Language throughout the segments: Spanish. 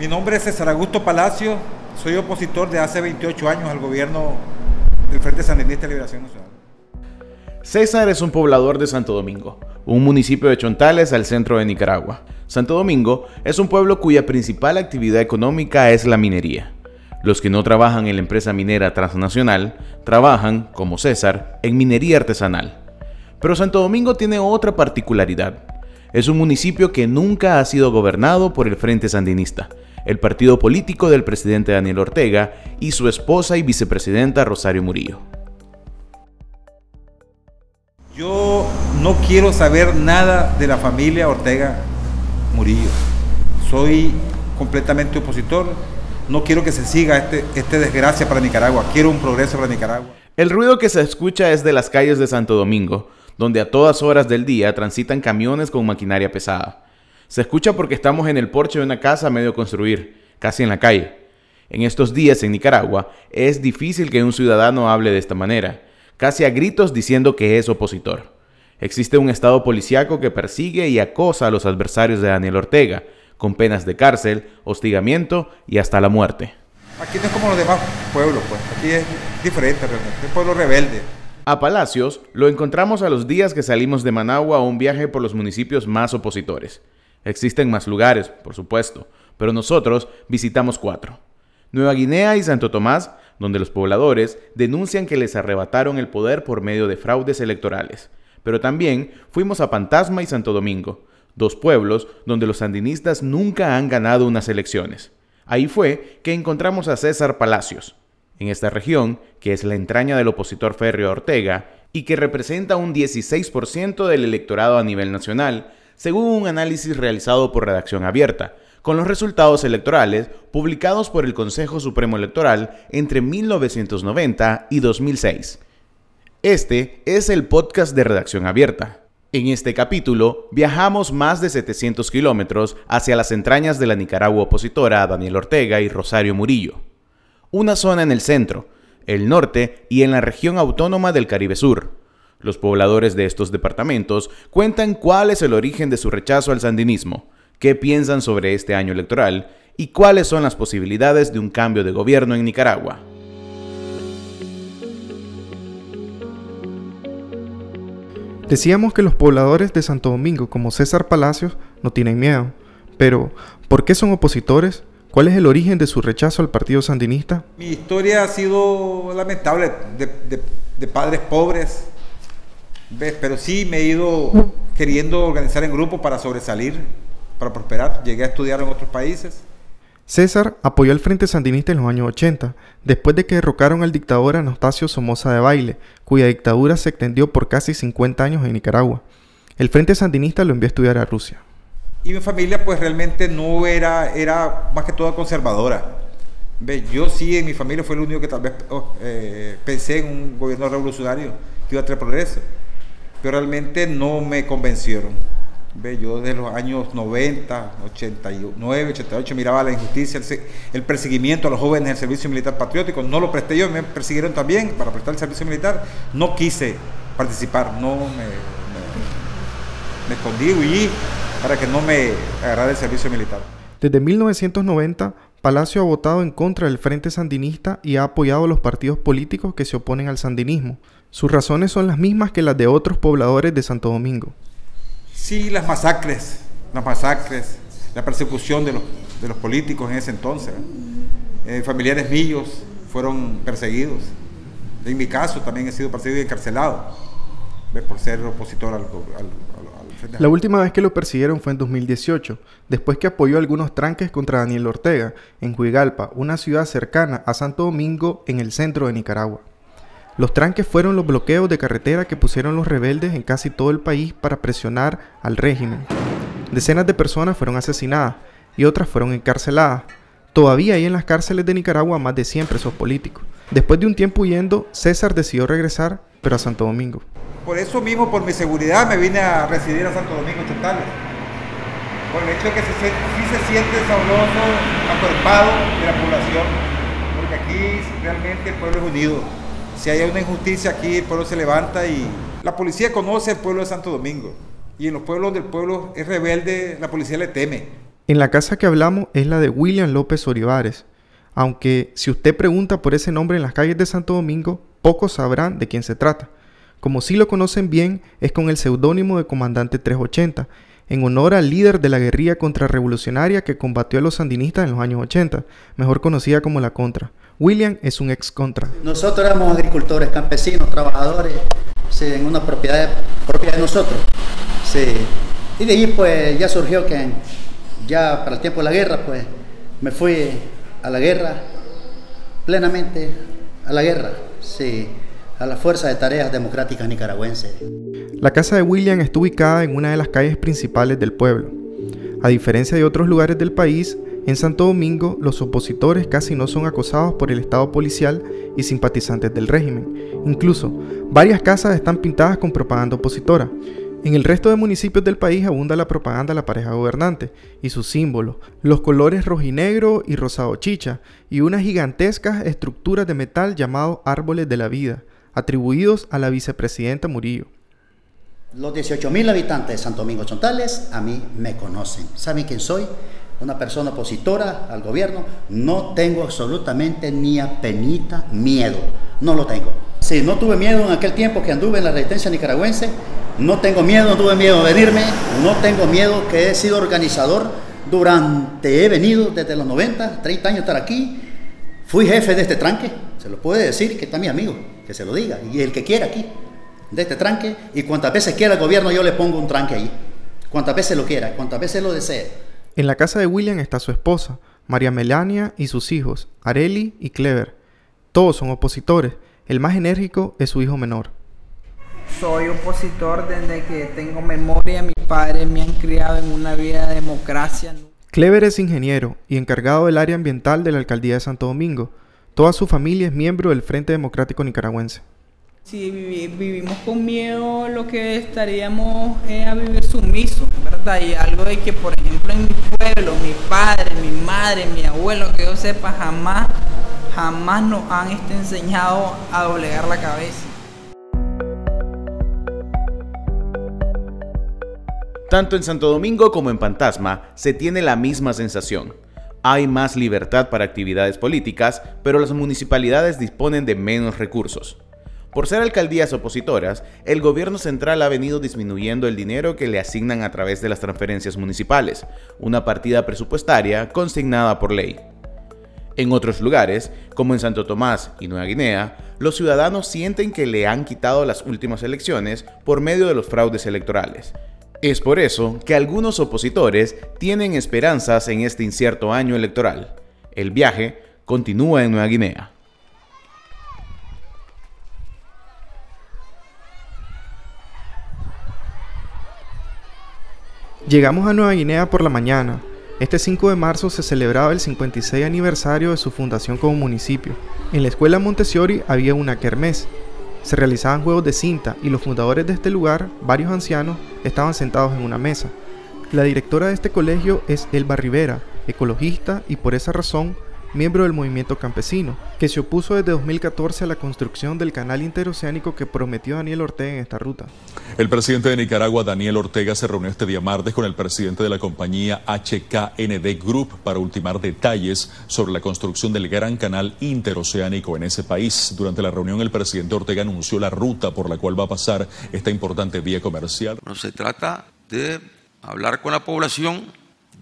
Mi nombre es César Augusto Palacio, soy opositor de hace 28 años al gobierno del Frente Sandinista de Liberación Nacional. César es un poblador de Santo Domingo, un municipio de Chontales al centro de Nicaragua. Santo Domingo es un pueblo cuya principal actividad económica es la minería. Los que no trabajan en la empresa minera transnacional trabajan, como César, en minería artesanal. Pero Santo Domingo tiene otra particularidad. Es un municipio que nunca ha sido gobernado por el Frente Sandinista, el partido político del presidente Daniel Ortega y su esposa y vicepresidenta Rosario Murillo. Yo no quiero saber nada de la familia Ortega Murillo. Soy completamente opositor. No quiero que se siga este, este desgracia para Nicaragua. Quiero un progreso para Nicaragua. El ruido que se escucha es de las calles de Santo Domingo, donde a todas horas del día transitan camiones con maquinaria pesada. Se escucha porque estamos en el porche de una casa a medio construir, casi en la calle. En estos días en Nicaragua es difícil que un ciudadano hable de esta manera, casi a gritos diciendo que es opositor. Existe un estado policíaco que persigue y acosa a los adversarios de Daniel Ortega, con penas de cárcel, hostigamiento y hasta la muerte. Aquí no es como los demás pueblos, pues. Aquí es diferente realmente, es pueblo rebelde. A Palacios lo encontramos a los días que salimos de Managua a un viaje por los municipios más opositores. Existen más lugares, por supuesto, pero nosotros visitamos cuatro. Nueva Guinea y Santo Tomás, donde los pobladores denuncian que les arrebataron el poder por medio de fraudes electorales. Pero también fuimos a Pantasma y Santo Domingo, dos pueblos donde los sandinistas nunca han ganado unas elecciones. Ahí fue que encontramos a César Palacios, en esta región, que es la entraña del opositor férreo Ortega y que representa un 16% del electorado a nivel nacional, según un análisis realizado por Redacción Abierta, con los resultados electorales publicados por el Consejo Supremo Electoral entre 1990 y 2006. Este es el podcast de Redacción Abierta. En este capítulo viajamos más de 700 kilómetros hacia las entrañas de la Nicaragua opositora Daniel Ortega y Rosario Murillo. Una zona en el centro, el norte y en la región autónoma del Caribe Sur. Los pobladores de estos departamentos cuentan cuál es el origen de su rechazo al sandinismo, qué piensan sobre este año electoral y cuáles son las posibilidades de un cambio de gobierno en Nicaragua. Decíamos que los pobladores de Santo Domingo, como César Palacios, no tienen miedo. Pero, ¿por qué son opositores? ¿Cuál es el origen de su rechazo al partido sandinista? Mi historia ha sido lamentable, de, padres pobres, ¿ves? pero sí me he ido queriendo organizar en grupo para sobresalir, para prosperar. Llegué a estudiar en otros países. César apoyó al Frente Sandinista en los años 80, después de que derrocaron al dictador Anastasio Somoza de Baile, cuya dictadura se extendió por casi 50 años en Nicaragua. El Frente Sandinista lo envió a estudiar a Rusia. Y mi familia pues realmente no era, era más que toda conservadora. Yo sí en mi familia fue el único que tal vez oh, eh, pensé en un gobierno revolucionario que iba a traer progreso, pero realmente no me convencieron. Ve, yo desde los años 90, 89, 88 miraba la injusticia, el, perseguimiento a los jóvenes del servicio militar patriótico. No lo presté yo, me persiguieron también para prestar el servicio militar. No quise participar, no me, me, escondí, huí para que no me agarrara el servicio militar. Desde 1990, Palacio ha votado en contra del Frente Sandinista y ha apoyado a los partidos políticos que se oponen al sandinismo. Sus razones son las mismas que las de otros pobladores de Santo Domingo. Sí, las masacres, las masacres, la persecución de los, de los políticos en ese entonces. Eh, familiares míos fueron perseguidos. En mi caso también he sido perseguido y encarcelado por ser opositor al, al, La última vez que lo persiguieron fue en 2018, después que apoyó algunos tranques contra Daniel Ortega en Huigalpa, una ciudad cercana a Santo Domingo en el centro de Nicaragua. Los tranques fueron los bloqueos de carretera que pusieron los rebeldes en casi todo el país para presionar al régimen. Decenas de personas fueron asesinadas y otras fueron encarceladas. Todavía hay en las cárceles de Nicaragua más de 100 presos políticos. Después de un tiempo huyendo, César decidió regresar, pero a Santo Domingo. Por eso mismo, por mi seguridad, me vine a residir a Santo Domingo Chotales. Por el hecho de que sí se siente sabroso, acuerpado de la población. Porque aquí realmente el pueblo es unido si hay una injusticia aquí, el pueblo se levanta y la policía conoce al pueblo de Santo Domingo. Y en los pueblos donde el pueblo es rebelde, la policía le teme. En la casa que hablamos es la de William López Olivares, aunque si usted pregunta por ese nombre en las calles de Santo Domingo, pocos sabrán de quién se trata. Como sí lo conocen bien, es con el seudónimo de Comandante 380, en honor al líder de la guerrilla contrarrevolucionaria que combatió a los sandinistas en los años 80, mejor conocida como la Contra. William es un ex Contra. Nosotros éramos agricultores, campesinos, trabajadores, en una propiedad propia de nosotros. Sí. Y de ahí pues ya surgió que ya para el tiempo de la guerra pues me fui a la guerra, plenamente a la guerra, sí, a la Fuerza de Tareas Democráticas Nicaragüenses. La casa de William está ubicada en una de las calles principales del pueblo. A diferencia de otros lugares del país, en Santo Domingo los opositores casi no son acosados por el Estado policial y simpatizantes del régimen. Incluso, varias casas están pintadas con propaganda opositora. En el resto de municipios del país abunda la propaganda de la pareja gobernante y sus símbolos, los colores rojinegro y rosado chicha, y unas gigantescas estructuras de metal llamados árboles de la vida, atribuidos a la vicepresidenta Murillo. Los 18.000 habitantes de Santo Domingo Chontales a mí me conocen, saben quién soy, una persona opositora al gobierno, no tengo absolutamente ni a penita miedo, no lo tengo. Sí, no tuve miedo en aquel tiempo que anduve en la resistencia nicaragüense, no tengo miedo, no tuve miedo de venirme, no tengo miedo que he sido organizador durante, he venido desde los 90, 30 años estar aquí, fui jefe de este tranque, se lo puede decir que está mi amigo, que se lo diga, y el que quiera aquí de este tranque y cuantas veces quiera el gobierno yo le pongo un tranque ahí. Cuantas veces lo quiera, cuantas veces lo desee. En la casa de William está su esposa, María Melania, y sus hijos, Areli y Clever. Todos son opositores. El más enérgico es su hijo menor. Soy opositor desde que tengo memoria. Mis padres me han criado en una vida de democracia. Clever es ingeniero y encargado del área ambiental de la alcaldía de Santo Domingo. Toda su familia es miembro del Frente Democrático Nicaragüense. Si vivimos con miedo, lo que estaríamos es a vivir sumiso, ¿verdad? Y algo de que, por ejemplo, en mi pueblo, mi padre, mi madre, mi abuelo, que yo sepa, jamás, jamás nos han este, enseñado a doblegar la cabeza. Tanto en Santo Domingo como en Fantasma se tiene la misma sensación. Hay más libertad para actividades políticas, pero las municipalidades disponen de menos recursos. Por ser alcaldías opositoras, el gobierno central ha venido disminuyendo el dinero que le asignan a través de las transferencias municipales, una partida presupuestaria consignada por ley. En otros lugares, como en Santo Tomás y Nueva Guinea, los ciudadanos sienten que le han quitado las últimas elecciones por medio de los fraudes electorales. Es por eso que algunos opositores tienen esperanzas en este incierto año electoral. El viaje continúa en Nueva Guinea. Llegamos a Nueva Guinea por la mañana. Este 5 de marzo se celebraba el 56 aniversario de su fundación como municipio. En la escuela Montessori había una kermés. Se realizaban juegos de cinta y los fundadores de este lugar, varios ancianos, estaban sentados en una mesa. La directora de este colegio es Elba Rivera, ecologista y por esa razón miembro del movimiento campesino, que se opuso desde 2014 a la construcción del canal interoceánico que prometió Daniel Ortega en esta ruta. El presidente de Nicaragua, Daniel Ortega, se reunió este día martes con el presidente de la compañía HKND Group para ultimar detalles sobre la construcción del gran canal interoceánico en ese país. Durante la reunión, el presidente Ortega anunció la ruta por la cual va a pasar esta importante vía comercial. No se trata de hablar con la población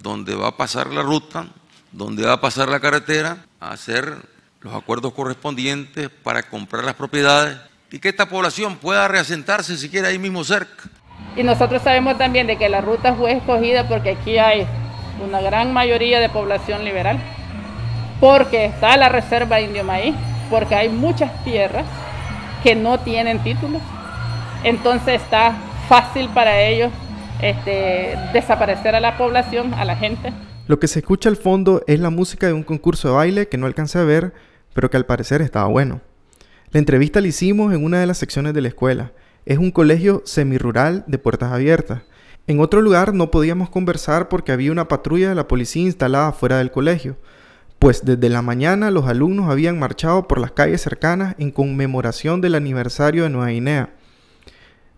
donde va a pasar la ruta, donde va a pasar la carretera, a hacer los acuerdos correspondientes para comprar las propiedades y que esta población pueda reasentarse si quiere ahí mismo cerca. Y nosotros sabemos también de que la ruta fue escogida porque aquí hay una gran mayoría de población liberal, porque está la reserva Indio Maíz, porque hay muchas tierras que no tienen títulos, entonces está fácil para ellos este, desaparecer a la población, a la gente. Lo que se escucha al fondo es la música de un concurso de baile que no alcancé a ver, pero que al parecer estaba bueno. La entrevista la hicimos en una de las secciones de la escuela. Es un colegio semirural de puertas abiertas. En otro lugar no podíamos conversar porque había una patrulla de la policía instalada fuera del colegio, pues desde la mañana los alumnos habían marchado por las calles cercanas en conmemoración del aniversario de Nueva Guinea.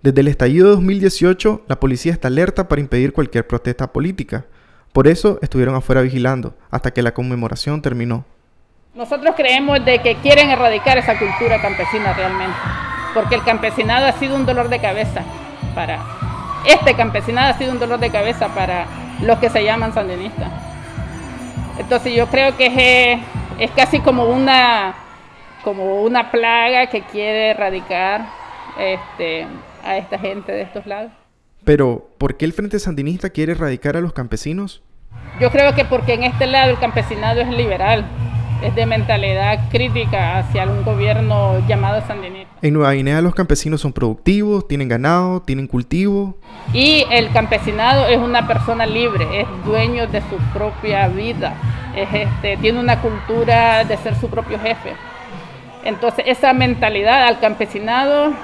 Desde el estallido de 2018, la policía está alerta para impedir cualquier protesta política Por eso estuvieron afuera vigilando, hasta que la conmemoración terminó. Nosotros creemos de que quieren erradicar esa cultura campesina realmente, porque el campesinado ha sido un dolor de cabeza para este campesinado ha sido un dolor de cabeza para los que se llaman sandinistas. Entonces yo creo que es, es casi como una como una plaga que quiere erradicar este, a esta gente de estos lados. Pero, ¿por qué el Frente Sandinista quiere erradicar a los campesinos? Yo creo que porque en este lado el campesinado es liberal, es de mentalidad crítica hacia un gobierno llamado sandinista. En Nueva Guinea los campesinos son productivos, tienen ganado, tienen cultivo. Y el campesinado es una persona libre, es dueño de su propia vida, es este, tiene una cultura de ser su propio jefe. Entonces esa mentalidad al campesinado,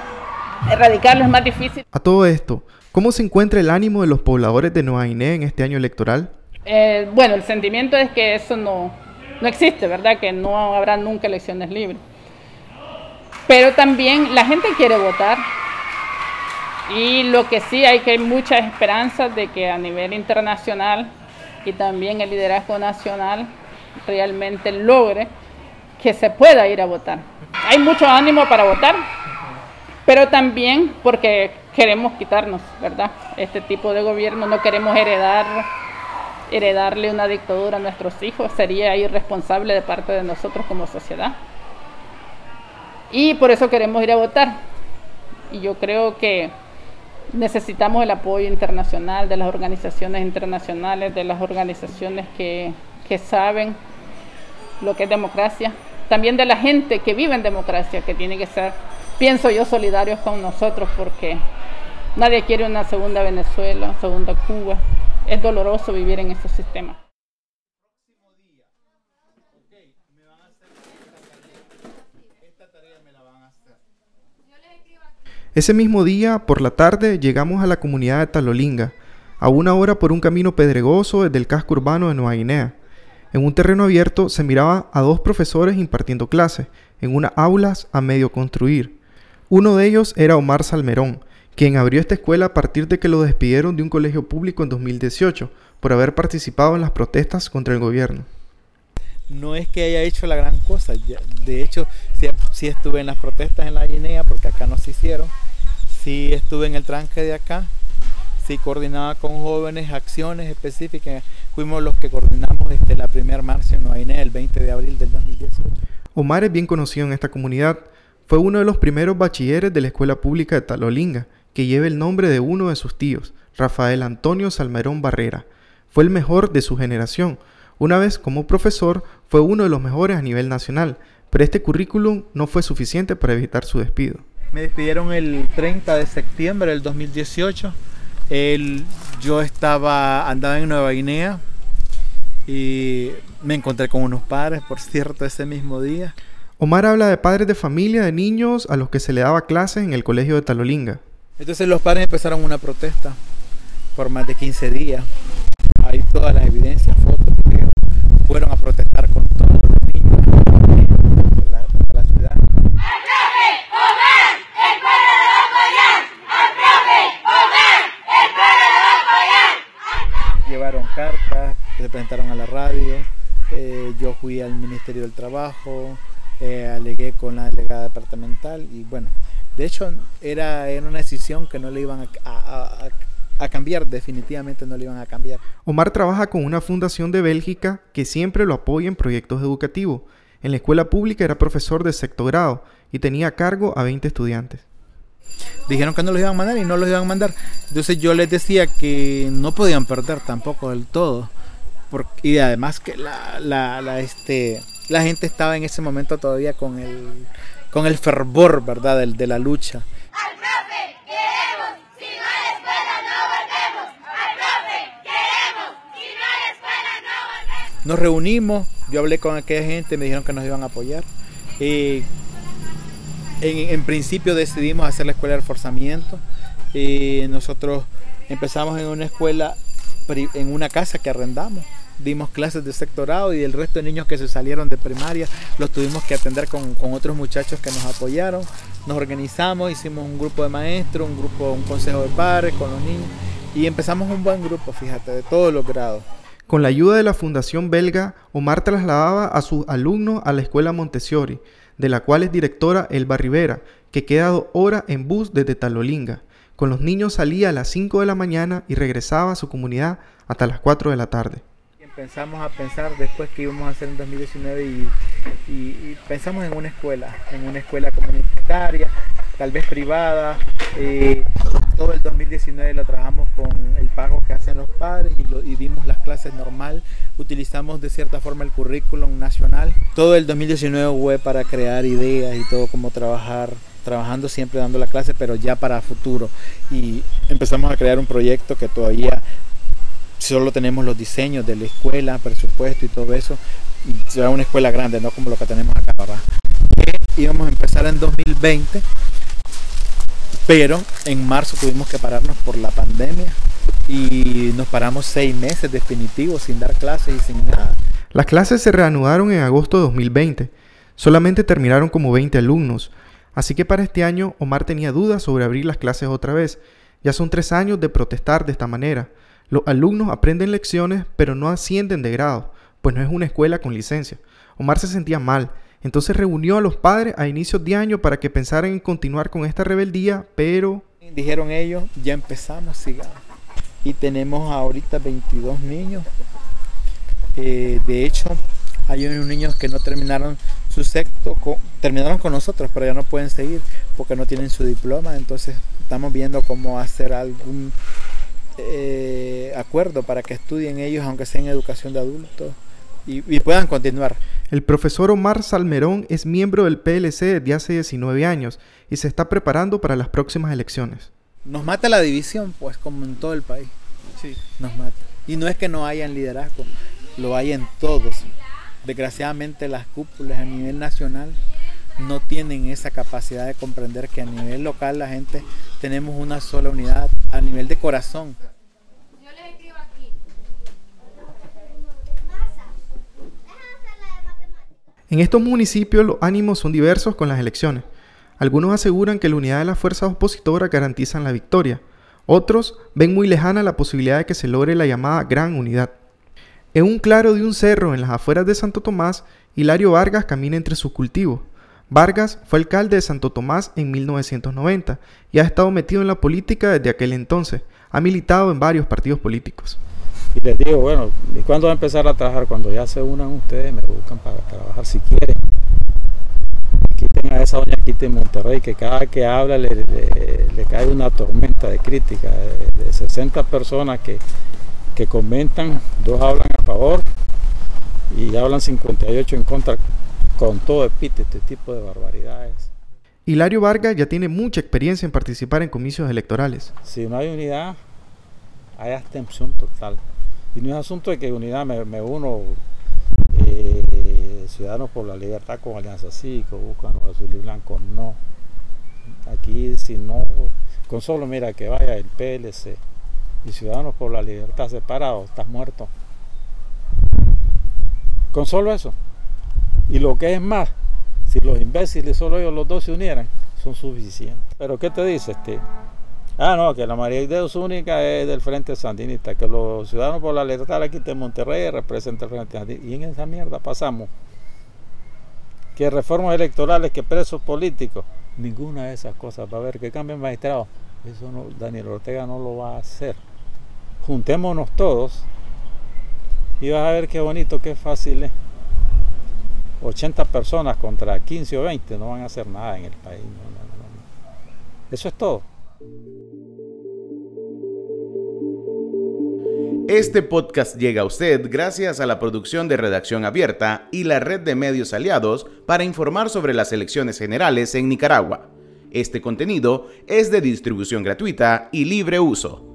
erradicarlo es más difícil. A todo esto, ¿cómo se encuentra el ánimo de los pobladores de Nueva Guinea en este año electoral? Eh, bueno, el sentimiento es que eso no, no existe, ¿verdad? Que no habrá nunca elecciones libres. Pero también la gente quiere votar. Y lo que sí hay que hay muchas esperanzas de que a nivel internacional y también el liderazgo nacional realmente logre que se pueda ir a votar. Hay mucho ánimo para votar, pero también porque queremos quitarnos, ¿verdad? Este tipo de gobierno, no queremos heredar heredarle una dictadura a nuestros hijos, sería irresponsable de parte de nosotros como sociedad. Y por eso queremos ir a votar. Y yo creo que necesitamos el apoyo internacional de las organizaciones internacionales, de las organizaciones que, que saben lo que es democracia, también de la gente que vive en democracia, que tiene que ser, pienso yo, solidarios con nosotros, porque nadie quiere una segunda Venezuela, segunda Cuba, es doloroso vivir en estos sistemas. Ese mismo día, por la tarde, llegamos a la comunidad de Talolinga, a una hora por un camino pedregoso desde el casco urbano de Nueva Guinea. En un terreno abierto se miraba a dos profesores impartiendo clases, en unas aulas a medio construir. Uno de ellos era Omar Salmerón, quien abrió esta escuela a partir de que lo despidieron de un colegio público en 2018 por haber participado en las protestas contra el gobierno. No es que haya hecho la gran cosa, de hecho sí, estuve en las protestas en la Guinea porque acá no se hicieron, sí estuve en el tranque de acá, sí coordinaba con jóvenes acciones específicas, fuimos los que coordinamos este, la primera marcha en Nueva Guinea el 20 de abril del 2018. Omar es bien conocido en esta comunidad, fue uno de los primeros bachilleres de la escuela pública de Talolinga que lleva el nombre de uno de sus tíos, Rafael Antonio Salmerón Barrera. Fue el mejor de su generación. Una vez como profesor fue uno de los mejores a nivel nacional, pero este currículum no fue suficiente para evitar su despido. Me despidieron el 30 de septiembre del 2018. yo estaba andaba en Nueva Guinea y me encontré con unos padres, por cierto, ese mismo día. Omar habla de padres de familia de niños a los que se le daba clases en el colegio de Talolinga. Entonces los padres empezaron una protesta por más de 15 días. Hay todas las evidencias, fotos que fueron a protestar con todos los niños de la, de la ciudad. Llevaron cartas, se presentaron a la radio. Eh, yo fui al Ministerio del Trabajo, eh, alegué con la delegada departamental y bueno, de hecho, era, una decisión que no le iban a, cambiar, definitivamente no le iban a cambiar. Omar trabaja con una fundación de Bélgica que siempre lo apoya en proyectos educativos. En la escuela pública era profesor de sexto grado y tenía a cargo a 20 estudiantes. Dijeron que no los iban a mandar y no los iban a mandar. Entonces yo les decía que no podían perder tampoco del todo. y además que la, la, este, la gente estaba en ese momento todavía con el con el fervor, ¿verdad?, de, de la lucha. Al profe queremos, si no hay escuela no volvemos. Al profe queremos, si no hay escuela no volvemos. Nos reunimos, yo hablé con aquella gente, me dijeron que nos iban a apoyar. Y en, en principio decidimos hacer la escuela de reforzamiento. Y nosotros empezamos en una escuela, en una casa que arrendamos dimos clases de sectorado y el resto de niños que se salieron de primaria los tuvimos que atender con, otros muchachos que nos apoyaron. Nos organizamos, hicimos un grupo de maestros, un grupo, un consejo de padres con los niños y empezamos un buen grupo, fíjate, de todos los grados. Con la ayuda de la Fundación Belga, Omar trasladaba a sus alumnos a la Escuela Montessori, de la cual es directora Elba Rivera, que queda dos horas en bus desde Talolinga. Con los niños salía a las 5 de la mañana y regresaba a su comunidad hasta las 4 de la tarde. Empezamos a pensar después que íbamos a hacer en 2019 y, pensamos en una escuela, en una escuela comunitaria, tal vez privada. Eh, todo el 2019 lo trabajamos con el pago que hacen los padres y, dimos las clases normal. Utilizamos de cierta forma el currículum nacional. Todo el 2019 fue para crear ideas y todo cómo trabajar trabajando siempre dando la clase, pero ya para futuro. Y empezamos a crear un proyecto que todavía solo tenemos los diseños de la escuela, presupuesto y todo eso. Será una escuela grande, no como lo que tenemos acá, ¿verdad? íbamos a empezar en 2020, pero en marzo tuvimos que pararnos por la pandemia y nos paramos seis meses definitivos sin dar clases y sin nada. Las clases se reanudaron en agosto de 2020. Solamente terminaron como 20 alumnos. Así que para este año Omar tenía dudas sobre abrir las clases otra vez. Ya son tres años de protestar de esta manera. Los alumnos aprenden lecciones pero no ascienden de grado, pues no es una escuela con licencia. Omar se sentía mal, entonces reunió a los padres a inicios de año para que pensaran en continuar con esta rebeldía, pero... Dijeron ellos, ya empezamos, sigamos. Y tenemos ahorita 22 niños. Eh, de hecho, hay unos niños que no terminaron su sexto, terminaron con nosotros, pero ya no pueden seguir porque no tienen su diploma. Entonces estamos viendo cómo hacer algún eh, acuerdo para que estudien ellos, aunque sea en educación de adultos, y, puedan continuar. El profesor Omar Salmerón es miembro del PLC desde hace 19 años y se está preparando para las próximas elecciones. Nos mata la división, pues como en todo el país. Sí. Nos mata. Y no es que no hayan liderazgo, lo hay en todos. Desgraciadamente las cúpulas a nivel nacional no tienen esa capacidad de comprender que a nivel local la gente tenemos una sola unidad a nivel de corazón. En estos municipios los ánimos son diversos con las elecciones. Algunos aseguran que la unidad de las fuerzas opositoras garantizan la victoria. Otros ven muy lejana la posibilidad de que se logre la llamada gran unidad. En un claro de un cerro en las afueras de Santo Tomás, Hilario Vargas camina entre sus cultivos. Vargas fue alcalde de Santo Tomás en 1990 y ha estado metido en la política desde aquel entonces. Ha militado en varios partidos políticos. Y les digo, bueno, ¿y cuándo va a empezar a trabajar? Cuando ya se unan ustedes, me buscan para trabajar si quieren. Quiten a esa doña Quita en Monterrey, que cada que habla le, cae una tormenta de crítica de, 60 personas que, que comentan, dos hablan a favor y hablan 58 en contra con todo epíteto, este tipo de barbaridades. Hilario Vargas ya tiene mucha experiencia en participar en comicios electorales. Si no hay unidad, hay abstención total. Y no es asunto de que unidad me, uno, eh, Ciudadanos por la Libertad con Alianza Cívica, buscan los azul y blancos, no. Aquí si no, con solo mira que vaya el PLC y Ciudadanos por la Libertad separado, estás muerto. Con solo eso. Y lo que es más, si los imbéciles solo ellos los dos se unieran, son suficientes. Pero ¿qué te dice este? Ah, no, que la María Deus única es del Frente Sandinista, que los ciudadanos por la letra aquí de Monterrey representa el Frente Sandinista. Y en esa mierda pasamos. Que reformas electorales, que presos políticos, ninguna de esas cosas. Va a haber que cambien magistrados. Eso no, Daniel Ortega no lo va a hacer. Juntémonos todos y vas a ver qué bonito, qué fácil es. 80 personas contra 15 o 20 no van a hacer nada en el país. Eso es todo. Este podcast llega a usted gracias a la producción de Redacción Abierta y la red de medios aliados para informar sobre las elecciones generales en Nicaragua. Este contenido es de distribución gratuita y libre uso.